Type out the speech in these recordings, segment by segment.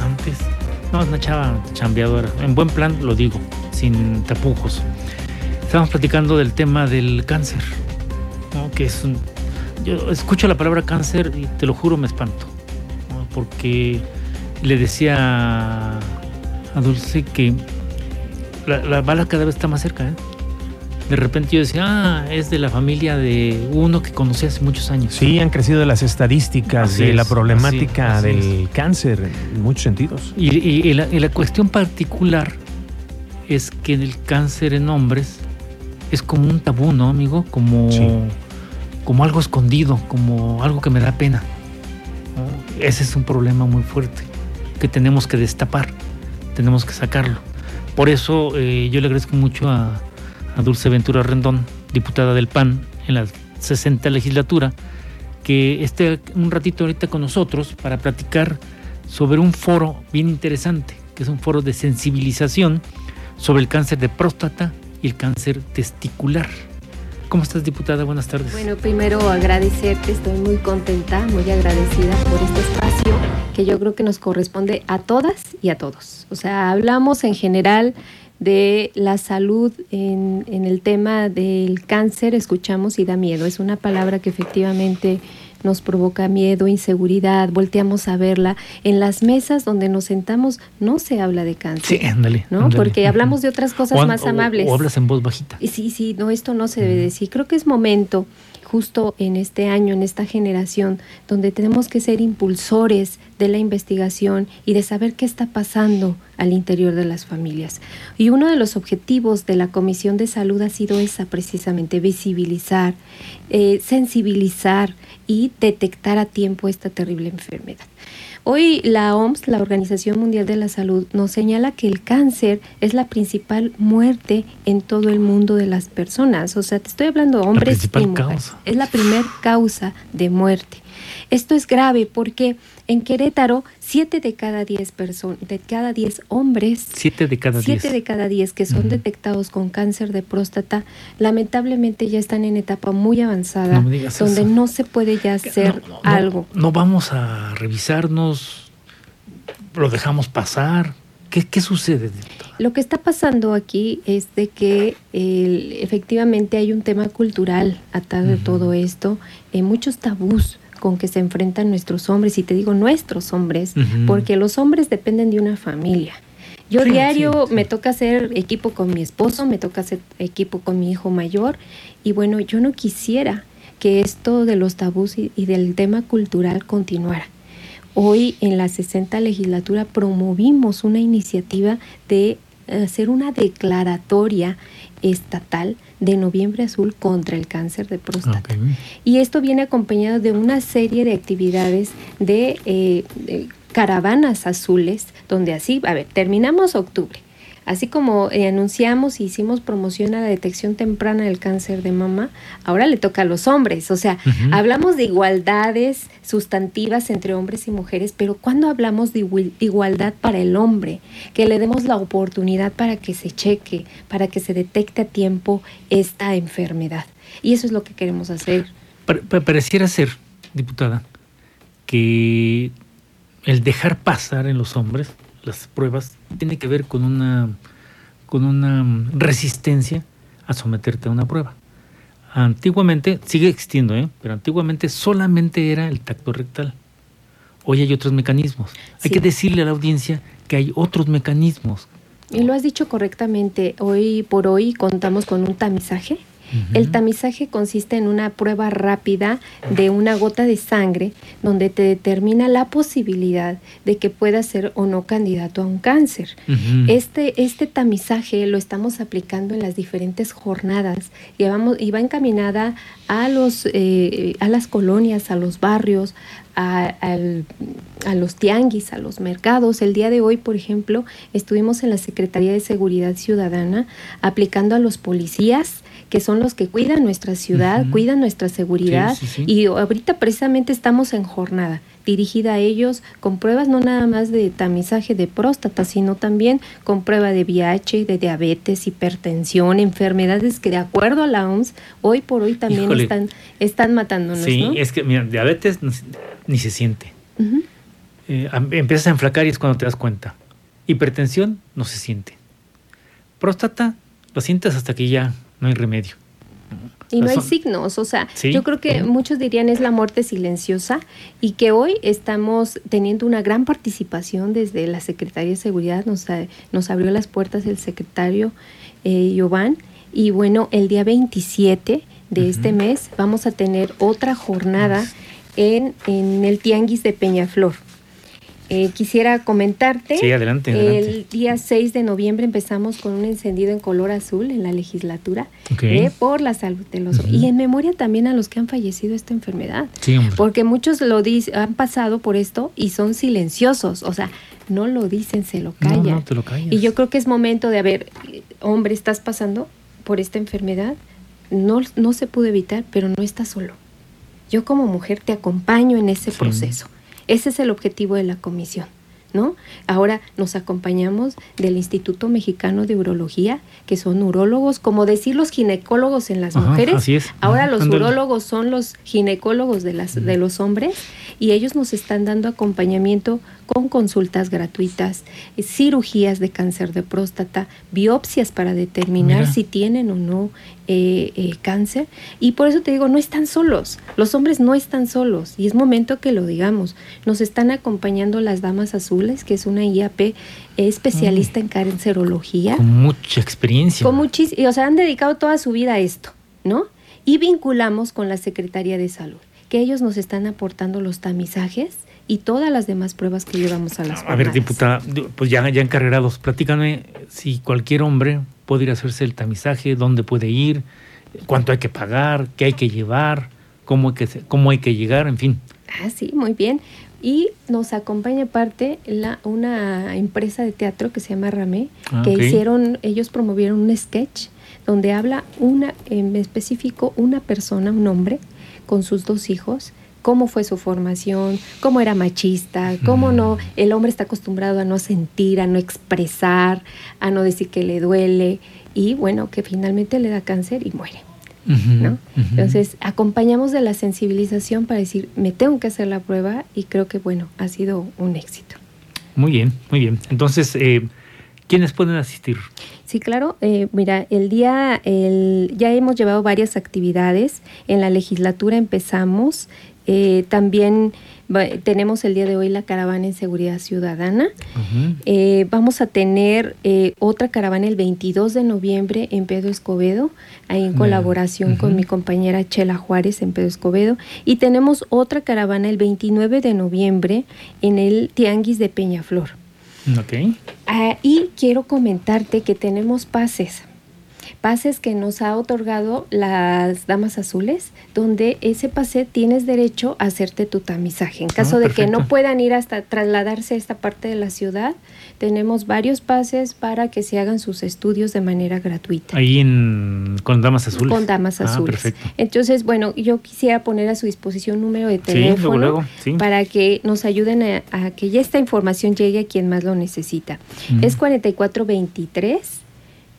antes. No, es una chava chambeadora. En buen plan lo digo, sin tapujos. Estábamos platicando del tema del cáncer, ¿no? que es un... Yo escucho la palabra cáncer y te lo juro me espanto, ¿no? porque le decía a Dulce que la, la bala cada vez está más cerca. ¿eh? De repente yo decía, ah, es de la familia de uno que conocí hace muchos años. Sí, han crecido las estadísticas Así de la problemática así- así del cáncer en muchos sentidos. Y, y- y la, y la cuestión particular es que el cáncer en hombres es como un tabú, ¿no, amigo? Como, Sí. como algo escondido, como algo que me da pena. Ese es un problema muy fuerte que tenemos que destapar, tenemos que sacarlo. Por eso eh, yo le agradezco mucho a, a Dulce Ventura Rendón, diputada del PAN en la 60 legislatura, que esté un ratito ahorita con nosotros para platicar sobre un foro bien interesante, que es un foro de sensibilización sobre el cáncer de próstata y el cáncer testicular. ¿Cómo estás, diputada? Buenas tardes. Bueno, primero agradecerte, estoy muy contenta, muy agradecida por este espacio que yo creo que nos corresponde a todas y a todos. O sea, hablamos en general de la salud en, en el tema del cáncer, escuchamos y da miedo. Es una palabra que efectivamente nos provoca miedo, inseguridad, volteamos a verla. En las mesas donde nos sentamos no se habla de cáncer. sí, ándale. ¿no? ándale. Porque hablamos de otras cosas O más o- amables. O, hablas en voz bajita. Sí, sí, no, esto no se debe decir. Creo que es momento, justo en este año, en esta generación, donde tenemos que ser impulsores de la investigación y de saber qué está pasando al interior de las familias. Y uno de los objetivos de la Comisión de Salud ha sido esa, precisamente, visibilizar, eh, sensibilizar y detectar a tiempo esta terrible enfermedad. Hoy la OMS, la Organización Mundial de la Salud, nos señala que el cáncer es la principal muerte en todo el mundo de las personas. O sea, te estoy hablando de hombres y mujeres. causa. Es la primer causa de muerte. Esto es grave porque en Querétaro, 7 de cada 10 personas, de cada 10 hombres, Siete de cada diez. 7 de cada 10 que son detectados con cáncer de próstata, lamentablemente ya están en etapa muy avanzada, No donde eso. no se puede ya hacer No, no, algo. No, vamos a revisarnos, lo dejamos pasar. ¿Qué, qué sucede? Lo que está pasando aquí es de que el- efectivamente hay un tema cultural atado de Ujú. todo esto, eh, muchos tabús con que se enfrentan nuestros hombres, y te digo nuestros hombres, porque los hombres dependen de una familia. Yo Sí, diario sí, sí. me toca hacer equipo con mi esposo, me toca hacer equipo con mi hijo mayor, y bueno, yo no quisiera que esto de los tabús y, y del tema cultural continuara. Hoy en la 60 legislatura promovimos una iniciativa de hacer una declaratoria estatal de noviembre azul contra el cáncer de próstata. Y esto viene acompañado de una serie de actividades de, eh, de caravanas azules, donde así, a ver, terminamos octubre. Así como eh, anunciamos y hicimos promoción a la detección temprana del cáncer de mama, ahora le toca a los hombres. O sea, hablamos de igualdades sustantivas entre hombres y mujeres, pero cuando hablamos de igual- igualdad para el hombre, que le demos la oportunidad para que se cheque, para que se detecte a tiempo esta enfermedad. Y eso es lo que queremos hacer. Pare- pa- pareciera ser, diputada, que el dejar pasar en los hombres las pruebas tiene que ver con una, con una resistencia a someterte a una prueba. Antiguamente, sigue existiendo, ¿eh? pero antiguamente solamente era el tacto rectal. Hoy hay otros mecanismos. Hay que decirle a la audiencia que hay otros mecanismos. Y lo has dicho correctamente, hoy por hoy contamos con un tamizaje. El tamizaje consiste en una prueba rápida de una gota de sangre donde te determina la posibilidad de que puedas ser o no candidato a un cáncer. Este, este tamizaje lo estamos aplicando en las diferentes jornadas y, vamos, y va encaminada a, los, eh, a las colonias, a los barrios, a, al- a los tianguis, a los mercados. El día de hoy, por ejemplo, estuvimos en la Secretaría de Seguridad Ciudadana aplicando a los policías que son los que cuidan nuestra ciudad, cuidan nuestra seguridad Sí, sí, sí. y ahorita precisamente estamos en jornada dirigida a ellos con pruebas no nada más de tamizaje de próstata, sino también con prueba de VIH, de diabetes, hipertensión, enfermedades que de acuerdo a la OMS hoy por hoy también Híjole. están, están matándonos, Sí, ¿no? es que, mira, diabetes ni, se siente. Eh, empiezas a enflacar y es cuando te das cuenta. Hipertensión no se siente. Próstata lo sientes hasta que ya no hay remedio. Y no hay signos, o sea, Sí. yo creo que muchos dirían es la muerte silenciosa y que hoy estamos teniendo una gran participación desde la Secretaría de Seguridad, nos, nos abrió las puertas el secretario eh, Giován y bueno, el día 27 de este mes vamos a tener otra jornada en, en el Tianguis de Peñaflor. Eh, quisiera comentarte, Sí, adelante, el día 6 de noviembre empezamos con un encendido en color azul en la legislatura Ok. eh, por la salud de los Ujú. y en memoria también a los que han fallecido esta enfermedad. Sí, hombre. Porque muchos lo dicen, han pasado por esto y son silenciosos, o sea, no lo dicen, se lo No, callan. no, te lo callas. Y yo creo que es momento de, a ver, hombre, estás pasando por esta enfermedad, no, no se pudo evitar, pero no estás solo. Yo como mujer te acompaño en ese Sí. proceso. Ese es el objetivo de la comisión, ¿no? Ahora nos acompañamos del Instituto Mexicano de Urología, que son urólogos, como decir los ginecólogos en las Ajá, mujeres. así es. Ahora Ajá, los ándale. urólogos son los ginecólogos de, las, de los hombres y ellos nos están dando acompañamiento con consultas gratuitas, eh, cirugías de cáncer de próstata, biopsias para determinar Mira. si tienen o no eh, eh, cáncer. Y por eso te digo, no están solos, los hombres no están solos y es momento que lo digamos. Nos están acompañando las Damas Azules, que es una IAP especialista en cancerología. Con mucha experiencia. Con muchis, y, o sea, han dedicado toda su vida a esto, ¿no? Y vinculamos con la Secretaría de Salud, que ellos nos están aportando los tamizajes y todas las demás pruebas que llevamos a las A ver, jornadas. diputada, pues ya, ya encarrerados, platícame si cualquier hombre puede ir a hacerse el tamizaje, dónde puede ir, cuánto hay que pagar, qué hay que llevar, cómo hay que, cómo hay que llegar, en fin. Ah, sí, muy bien. Y nos acompaña aparte la, una empresa de teatro que se llama Ramé, Ah, que hicieron, ellos promovieron un sketch donde habla una, en específico, una persona, un hombre, con sus dos hijos, cómo fue su formación, cómo era machista, cómo no, el hombre está acostumbrado a no sentir, a no expresar, a no decir que le duele, y bueno, que finalmente le da cáncer y muere. ¿No? Entonces, acompañamos de la sensibilización para decir, me tengo que hacer la prueba y creo que, bueno, ha sido un éxito. Muy bien, muy bien. Entonces, eh, ¿quiénes pueden asistir? Sí, claro. eh, mira, el día, el, ya hemos llevado varias actividades. En la legislatura empezamos. Eh, también tenemos el día de hoy la caravana en seguridad ciudadana. Eh, vamos a tener eh, otra caravana el 22 de noviembre en Pedro Escobedo, ahí en colaboración con mi compañera Chela Juárez en Pedro Escobedo. Y tenemos otra caravana el 29 de noviembre en el Tianguis de Peñaflor. Ok. Ah, y quiero comentarte que tenemos pases. Pases que nos ha otorgado las Damas Azules, donde ese pase tienes derecho a hacerte tu tamizaje. En caso de que no puedan ir hasta trasladarse a esta parte de la ciudad, tenemos varios pases para que se hagan sus estudios de manera gratuita. Ahí en, con Damas Azules. Con damas Ah, azules. perfecto. Entonces, bueno, yo quisiera poner a su disposición un número de Sí, teléfono luego, luego, sí. para que nos ayuden a, a que ya esta información llegue a quien más lo necesita. Mm. Es 4423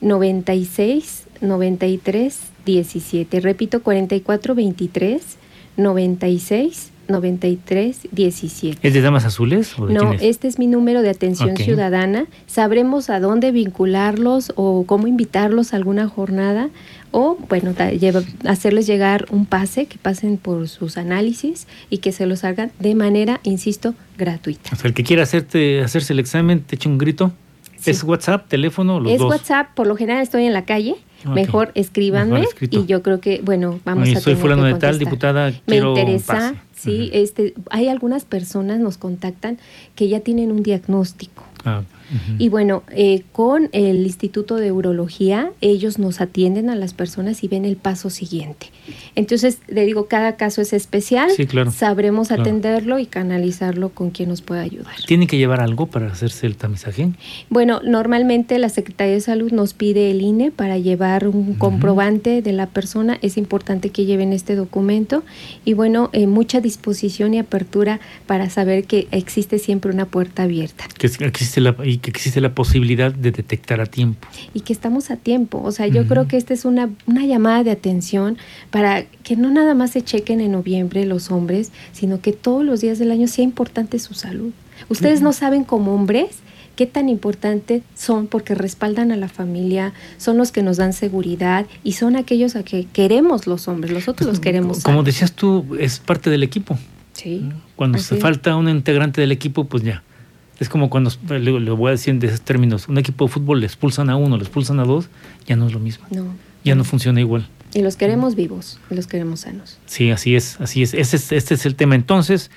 96 93 17. Repito, 4423 96 93 17. ¿Es de Damas Azules o de No, es? este es mi número de atención Ok. ciudadana. Sabremos a dónde vincularlos o cómo invitarlos a alguna jornada o, bueno, lleva- hacerles llegar un pase, que pasen por sus análisis y que se los hagan de manera, insisto, gratuita. O sea, el que quiera hacerte, hacerse el examen, te echa un grito. Sí. ¿Es WhatsApp, teléfono, los es dos? WhatsApp, por lo general estoy en la calle. Ok. Mejor escríbanme Mejor y yo creo que, bueno, vamos Oye, a soy tener fulano que de tal, diputada, Me interesa, pase. sí, este, hay algunas personas nos contactan que ya tienen un diagnóstico. Ah, Y bueno, eh, con el Instituto de Urología, ellos nos atienden a las personas y ven el paso siguiente. Entonces, le digo, cada caso es especial. Sí, claro, Sabremos claro. atenderlo y canalizarlo con quien nos pueda ayudar. ¿Tiene que llevar algo para hacerse el tamizaje? Bueno, normalmente la Secretaría de Salud nos pide el INE para llevar un comprobante de la persona. Es importante que lleven este documento y bueno, eh, mucha disposición y apertura para saber que existe siempre una puerta abierta Que existe la, y que existe la posibilidad de detectar a tiempo. y que estamos a tiempo. O sea, yo creo que esta es una, una llamada de atención para que no nada más se chequen en noviembre los hombres, sino que todos los días del año sea importante su salud. Ustedes no saben como hombres qué tan importantes son porque respaldan a la familia, son los que nos dan seguridad y son aquellos a que queremos los hombres, nosotros los queremos. Como decías tú, es parte del equipo. Sí. Cuando se falta un integrante del equipo, pues ya. Es como cuando, le, le voy a decir en esos términos, un equipo de fútbol le expulsan a uno, le expulsan a dos, ya no es lo mismo. No. Ya no funciona igual. Y los queremos vivos, y los queremos sanos. Sí, así es, así es. Ese es este es el tema. Entonces,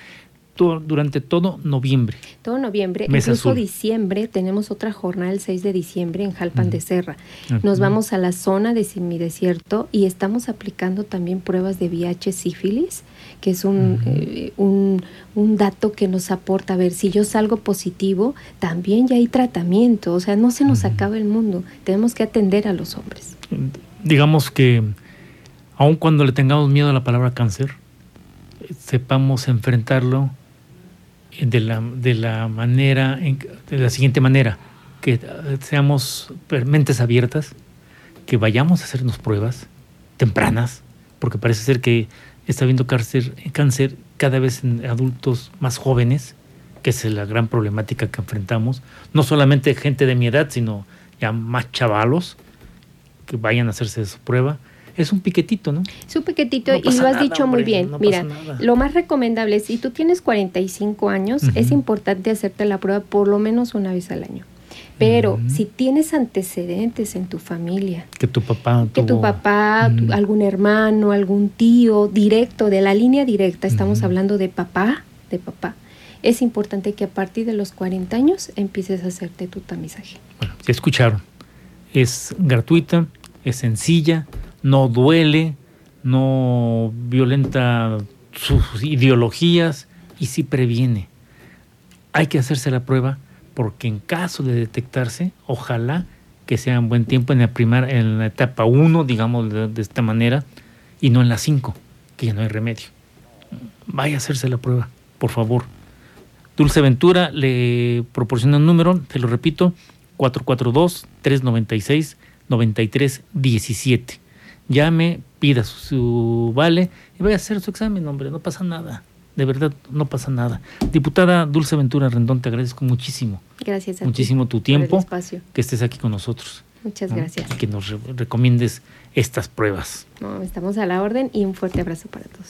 to- durante todo noviembre. Todo noviembre, incluso azul. diciembre, tenemos otra jornada el 6 de diciembre en Jalpan de Serra. Ujú. Nos vamos a la zona de semidesierto y estamos aplicando también pruebas de VIH sífilis, que es un, eh, un, un dato que nos aporta. A ver, si yo salgo positivo, también ya hay tratamiento, o sea, no se nos acaba el mundo. Tenemos que atender a los hombres. Digamos que, aun cuando le tengamos miedo a la palabra cáncer, eh, sepamos enfrentarlo de la, de la manera, de la siguiente manera, que eh, seamos mentes abiertas, que vayamos a hacernos pruebas tempranas, porque parece ser que está habiendo cáncer, cáncer cada vez en adultos más jóvenes, que es la gran problemática que enfrentamos, no solamente gente de mi edad, sino ya más chavalos que vayan a hacerse su prueba. Es un piquetito, ¿no? Es un pequeñito No y lo has nada, dicho muy bien. no Mira, lo más recomendable, si tú tienes 45 años, Ujú. es importante hacerte la prueba por lo menos una vez al año. Pero si tienes antecedentes en tu familia, Que tu papá que tu papá, algún hermano, algún tío directo, de la línea directa, estamos hablando de papá, de papá, es importante que a partir de los 40 años empieces a hacerte tu tamizaje. Bueno, ya escucharon. Es gratuita, es sencilla, no duele, no violenta sus ideologías y sí previene. Hay que hacerse la prueba porque en caso de detectarse, ojalá que sea en buen tiempo en la, primera, en la etapa 1, digamos de, esta manera, y no en la 5, que ya no hay remedio. Vaya a hacerse la prueba, por favor. Dulce Ventura le proporciona un número, te lo repito, 442-396-9317. Llame, pida su, su vale y vaya a hacer su examen, hombre, no pasa nada. De verdad, no pasa nada. Diputada Dulce Ventura Rendón, te agradezco muchísimo, Gracias a ti muchísimo tu tiempo espacio. que estés aquí con nosotros. Muchas ¿no? gracias. Y que nos re- recomiendes estas pruebas. No, estamos a la orden y un fuerte abrazo para todos.